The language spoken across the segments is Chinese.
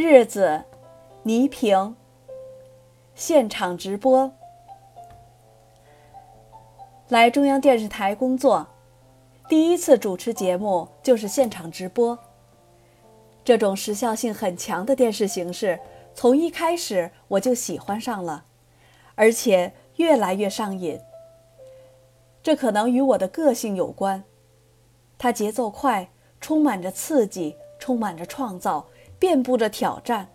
日子，倪萍。现场直播。来中央电视台工作，第一次主持节目就是现场直播。这种时效性很强的电视形式，从一开始我就喜欢上了，而且越来越上瘾。这可能与我的个性有关，它节奏快，充满着刺激，充满着创造，遍布着挑战。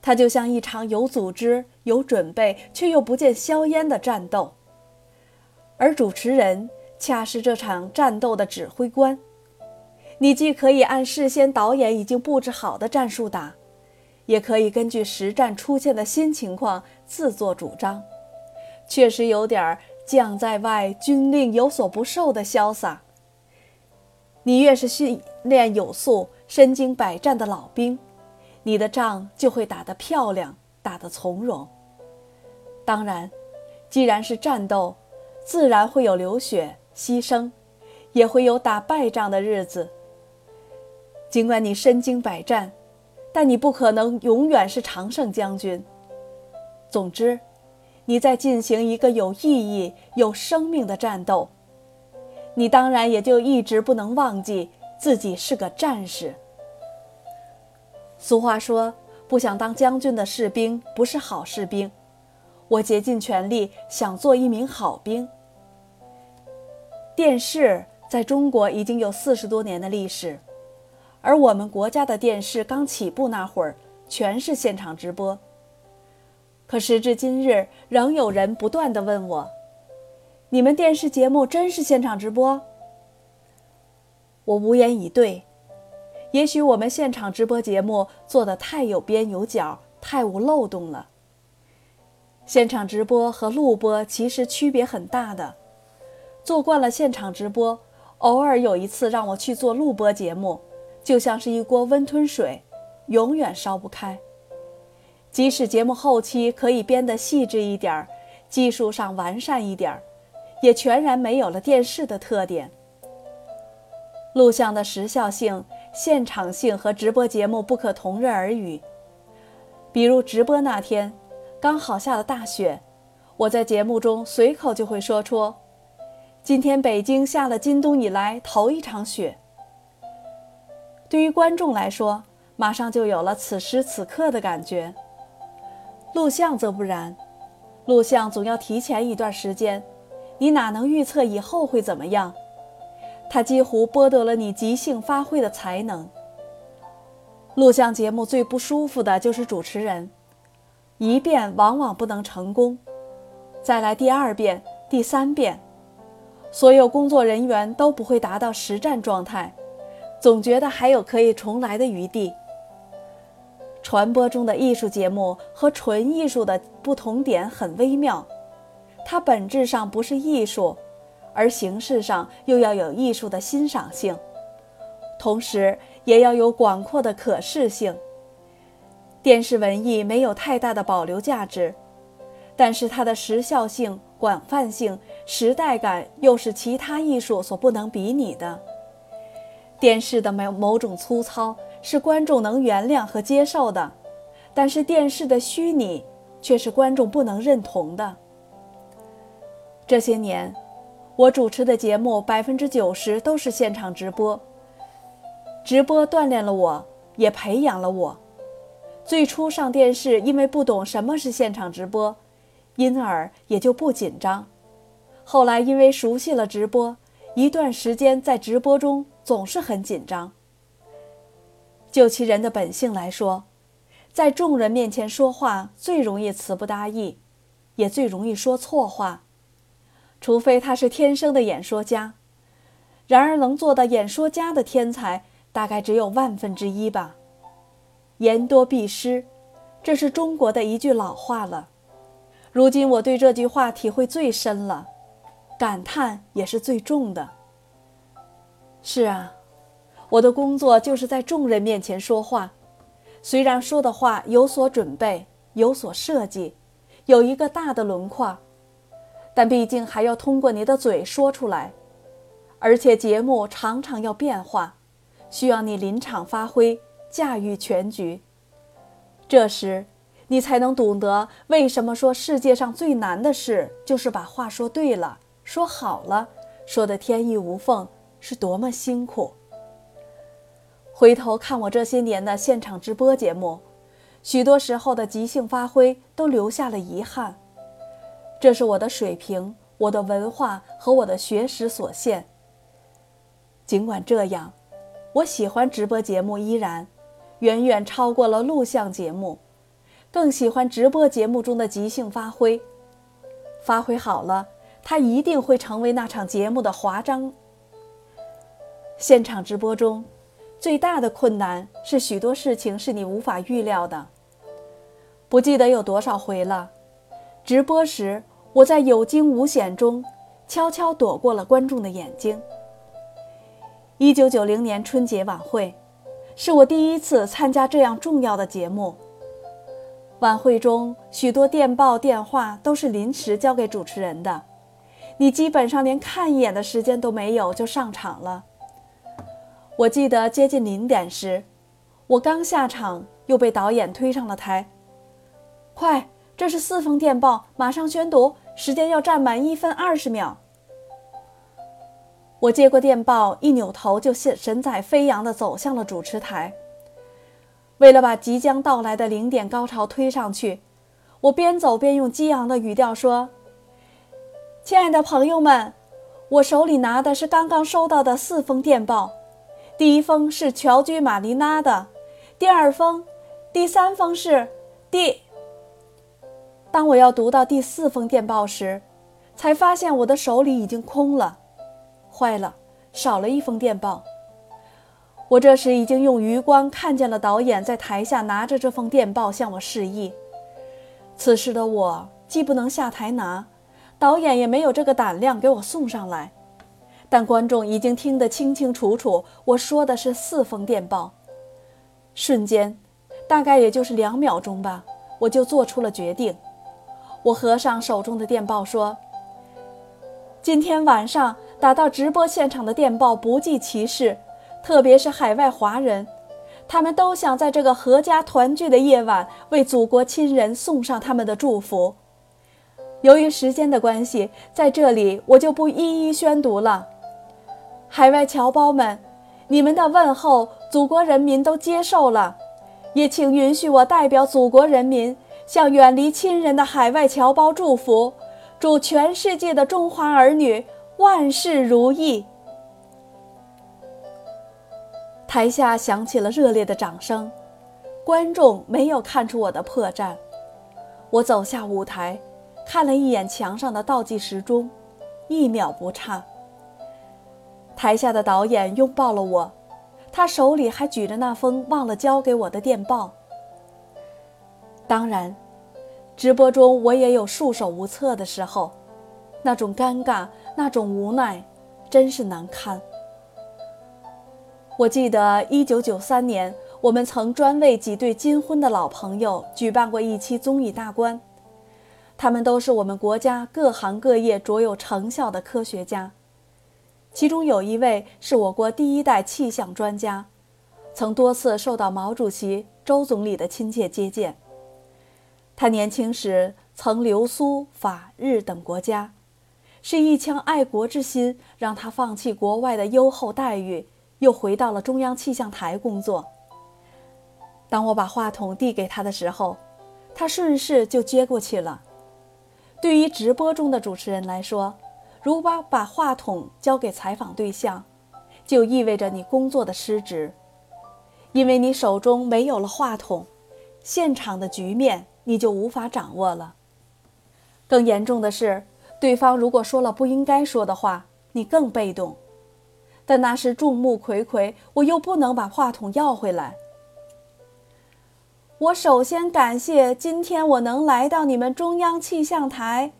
它就像一场有组织、有准备却又不见硝烟的战斗，而主持人恰是这场战斗的指挥官。你既可以按事先导演已经布置好的战术打，也可以根据实战出现的新情况自作主张，确实有点。将在外，军令有所不受的潇洒。你越是训练有素、身经百战的老兵，你的仗就会打得漂亮，打得从容。当然，既然是战斗，自然会有流血牺牲，也会有打败仗的日子。尽管你身经百战，但你不可能永远是常胜将军。总之。你在进行一个有意义、有生命的战斗，你当然也就一直不能忘记自己是个战士。俗话说：“不想当将军的士兵不是好士兵。”我竭尽全力想做一名好兵。电视在中国已经有四十多年的历史，而我们国家的电视刚起步那会儿，全是现场直播。可时至今日，仍有人不断地问我：“你们电视节目真是现场直播？”我无言以对。也许我们现场直播节目做得太有边有角，太无漏洞了。现场直播和录播其实区别很大的。做惯了现场直播，偶尔有一次让我去做录播节目，就像是一锅温吞水，永远烧不开。即使节目后期可以编得细致一点儿，技术上完善一点儿，也全然没有了电视的特点。录像的时效性、现场性和直播节目不可同日而语。比如直播那天，刚好下了大雪，我在节目中随口就会说出：“今天北京下了今冬以来头一场雪。”对于观众来说，马上就有了此时此刻的感觉。录像则不然，录像总要提前一段时间，你哪能预测以后会怎么样？它几乎剥夺了你即兴发挥的才能。录像节目最不舒服的就是主持人，一遍往往不能成功，再来第二遍、第三遍，所有工作人员都不会达到实战状态，总觉得还有可以重来的余地。传播中的艺术节目和纯艺术的不同点很微妙，它本质上不是艺术，而形式上又要有艺术的欣赏性，同时也要有广阔的可视性。电视文艺没有太大的保留价值，但是它的时效性、广泛性、时代感又是其他艺术所不能比拟的。电视的某某种粗糙。是观众能原谅和接受的，但是电视的虚拟却是观众不能认同的。这些年，我主持的节目百分之九十都是现场直播，直播锻炼了我，也培养了我。最初上电视，因为不懂什么是现场直播，因而也就不紧张。后来因为熟悉了直播，一段时间在直播中总是很紧张。就其人的本性来说，在众人面前说话最容易词不达意，也最容易说错话，除非他是天生的演说家。然而，能做到演说家的天才，大概只有万分之一吧。言多必失，这是中国的一句老话了。如今我对这句话体会最深了，感叹也是最重的。是啊。我的工作就是在众人面前说话，虽然说的话有所准备、有所设计，有一个大的轮廓，但毕竟还要通过你的嘴说出来，而且节目常常要变化，需要你临场发挥、驾驭全局，这时，你才能懂得为什么说世界上最难的事就是把话说对了、说好了、说的天衣无缝是多么辛苦。回头看我这些年的现场直播节目，许多时候的即兴发挥都留下了遗憾。这是我的水平、我的文化和我的学识所限。尽管这样，我喜欢直播节目依然。远远超过了录像节目，更喜欢直播节目中的即兴发挥。发挥好了，它一定会成为那场节目的华章。现场直播中，最大的困难是许多事情是你无法预料的。不记得有多少回了，直播时我在有惊无险中，悄悄躲过了观众的眼睛。一九九零年春节晚会。是我第一次参加这样重要的节目。晚会中许多电报、电话都是临时交给主持人的，你基本上连看一眼的时间都没有就上场了。我记得接近零点时，我刚下场又被导演推上了台。快，这是四封电报，马上宣读，时间要占满一分二十秒。我接过电报，一扭头就神采飞扬地走向了主持台。为了把即将到来的零点高潮推上去，我边走边用激昂的语调说：“亲爱的朋友们，我手里拿的是刚刚收到的四封电报，第一封是乔居玛丽娜的，第二封，第三封是第……当我要读到第四封电报时，才发现我的手里已经空了。”坏了，少了一封电报。我这时已经用余光看见了导演在台下拿着这封电报向我示意。此时的我既不能下台拿，导演也没有这个胆量给我送上来。但观众已经听得清清楚楚，我说的是四封电报。瞬间，大概也就是两秒钟吧，我就做出了决定。我合上手中的电报说：“今天晚上。”打到直播现场的电报不计其事，特别是海外华人，他们都想在这个阖家团聚的夜晚为祖国亲人送上他们的祝福。由于时间的关系，在这里我就不一一宣读了。海外侨胞们，你们的问候，祖国人民都接受了，也请允许我代表祖国人民向远离亲人的海外侨胞祝福，祝全世界的中华儿女。万事如意。台下响起了热烈的掌声，观众没有看出我的破绽。我走下舞台，看了一眼墙上的倒计时钟，一秒不差。台下的导演拥抱了我，他手里还举着那封忘了交给我的电报。当然，直播中我也有束手无策的时候，那种尴尬。那种无奈，真是难堪。我记得一九九三年，我们曾专为几对金婚的老朋友举办过一期综艺大观，他们都是我们国家各行各业卓有成效的科学家，其中有一位是我国第一代气象专家，曾多次受到毛主席、周总理的亲切接见。他年轻时曾留苏、法、日等国家。是一腔爱国之心，让他放弃国外的优厚待遇，又回到了中央气象台工作。当我把话筒递给他的时候，他顺势就接过去了。对于直播中的主持人来说，如果把话筒交给采访对象，就意味着你工作的失职，因为你手中没有了话筒，现场的局面你就无法掌握了。更严重的是。对方如果说了不应该说的话，你更被动。但那是众目睽睽，我又不能把话筒要回来。我首先感谢今天我能来到你们中央气象台。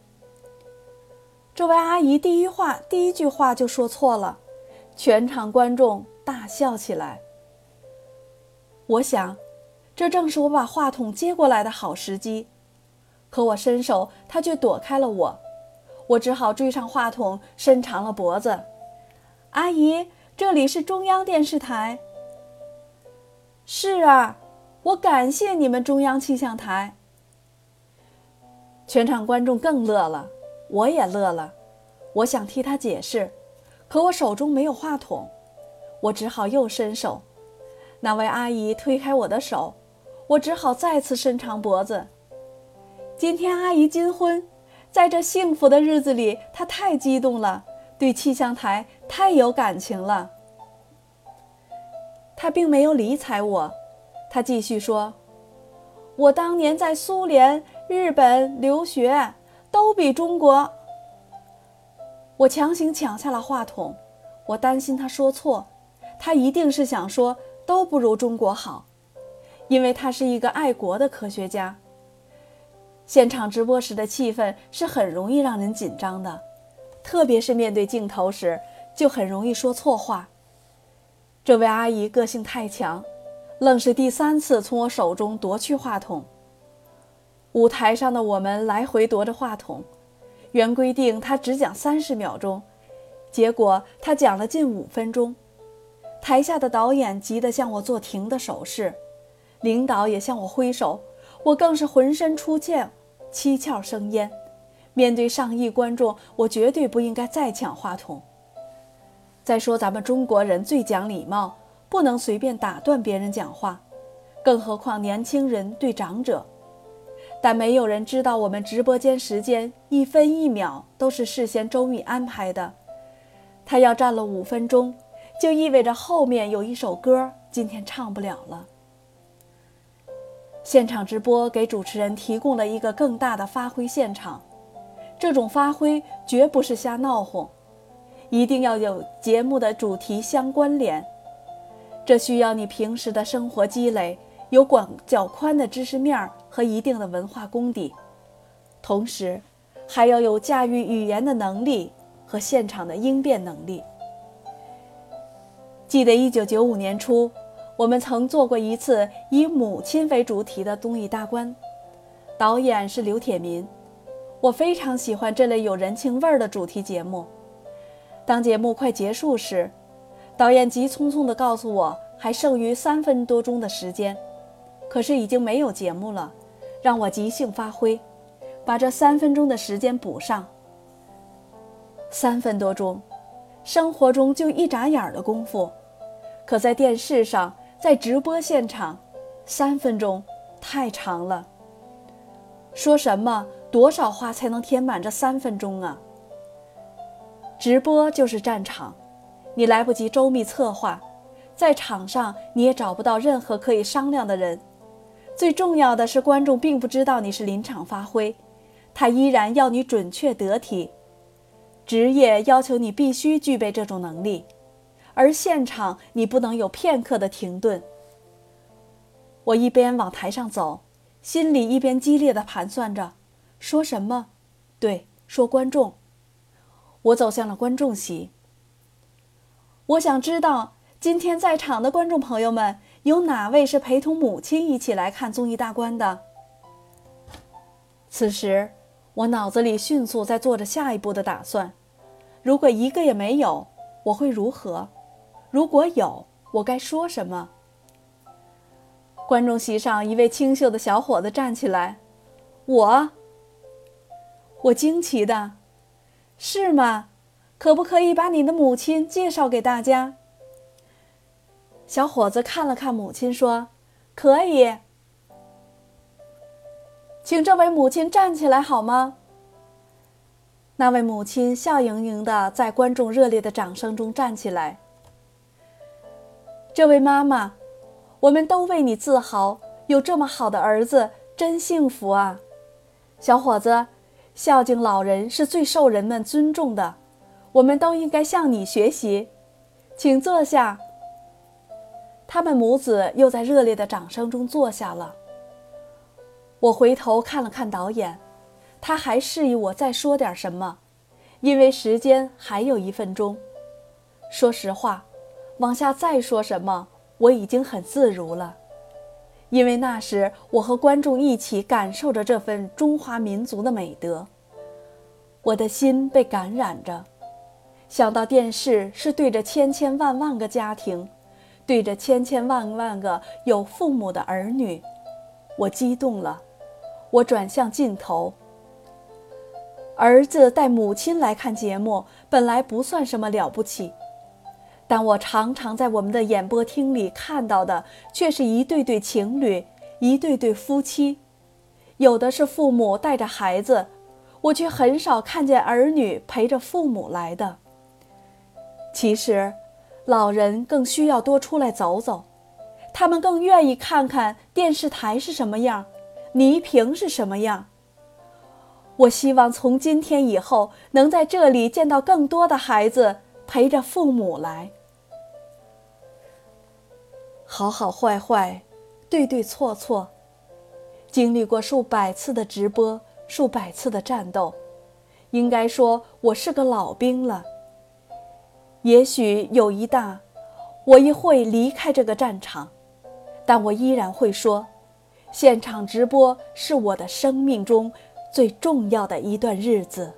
这位阿姨第一话第一句话就说错了，全场观众大笑起来。我想，这正是我把话筒接过来的好时机，可我伸手，她却躲开了我。我只好追上话筒，伸长了脖子。阿姨，这里是中央电视台。是啊，我感谢你们中央气象台。全场观众更乐了，我也乐了。我想替他解释，可我手中没有话筒，我只好又伸手。那位阿姨推开我的手，我只好再次伸长脖子。今天阿姨金婚，在这幸福的日子里，她太激动了，对气象台太有感情了。她并没有理睬我，她继续说：“我当年在苏联、日本留学，都比中国。”我强行抢下了话筒，我担心他说错，他一定是想说都不如中国好，因为他是一个爱国的科学家。现场直播时的气氛是很容易让人紧张的，特别是面对镜头时，就很容易说错话。这位阿姨个性太强，愣是第三次从我手中夺去话筒。舞台上的我们来回夺着话筒，原规定她只讲三十秒钟，结果她讲了近五分钟。台下的导演急得向我做停的手势，领导也向我挥手，我更是浑身出欠。七窍生烟，面对上亿观众，我绝对不应该再抢话筒。再说，咱们中国人最讲礼貌，不能随便打断别人讲话，更何况年轻人对长者。但没有人知道，我们直播间时间一分一秒都是事先周密安排的。他要站了五分钟，就意味着后面有一首歌今天唱不了了。现场直播给主持人提供了一个更大的发挥现场，这种发挥绝不是瞎闹哄，一定要有节目的主题相关联。这需要你平时的生活积累，有广较宽的知识面和一定的文化功底，同时还要有驾驭语言的能力和现场的应变能力。记得一九九五年初。我们曾做过一次以母亲为主题的综艺大观，导演是刘铁民。我非常喜欢这类有人情味儿的主题节目。当节目快结束时，导演急匆匆地告诉我还剩余三分多钟的时间，可是已经没有节目了，让我即兴发挥，把这三分钟的时间补上。三分多钟，生活中就一眨眼的功夫，可在电视上。在直播现场，三分钟太长了。说什么多少话才能填满这三分钟啊？直播就是战场，你来不及周密策划，在场上你也找不到任何可以商量的人。最重要的是，观众并不知道你是临场发挥，他依然要你准确得体。职业要求你必须具备这种能力。而现场你不能有片刻的停顿。我一边往台上走，心里一边激烈的盘算着，说什么？对，说观众。我走向了观众席。我想知道今天在场的观众朋友们有哪位是陪同母亲一起来看综艺大观的？此时，我脑子里迅速在做着下一步的打算。如果一个也没有，我会如何？如果有，我该说什么？观众席上，一位清秀的小伙子站起来：“我。”我惊奇的：“是吗？可不可以把你的母亲介绍给大家？”小伙子看了看母亲，说：“可以。”请这位母亲站起来好吗？那位母亲笑盈盈的在观众热烈的掌声中站起来。这位妈妈，我们都为你自豪，有这么好的儿子，真幸福啊！小伙子，孝敬老人是最受人们尊重的，我们都应该向你学习，请坐下。他们母子又在热烈的掌声中坐下了。我回头看了看导演，他还示意我再说点什么，因为时间还有一分钟。说实话。往下再说什么，我已经很自如了，因为那时我和观众一起感受着这份中华民族的美德，我的心被感染着。想到电视是对着千千万万个家庭，对着千千万万个有父母的儿女，我激动了。我转向镜头。儿子带母亲来看节目，本来不算什么了不起，但我常常在我们的演播厅里看到的，却是一对对情侣，一对对夫妻，有的是父母带着孩子，我却很少看见儿女陪着父母来的。其实，老人更需要多出来走走，他们更愿意看看电视台是什么样，倪萍是什么样。我希望从今天以后，能在这里见到更多的孩子陪着父母来。好好坏坏，对对错错，经历过数百次的直播，数百次的战斗，应该说我是个老兵了。也许有一大，我亦会离开这个战场，但我依然会说，现场直播是我的生命中。最重要的一段日子。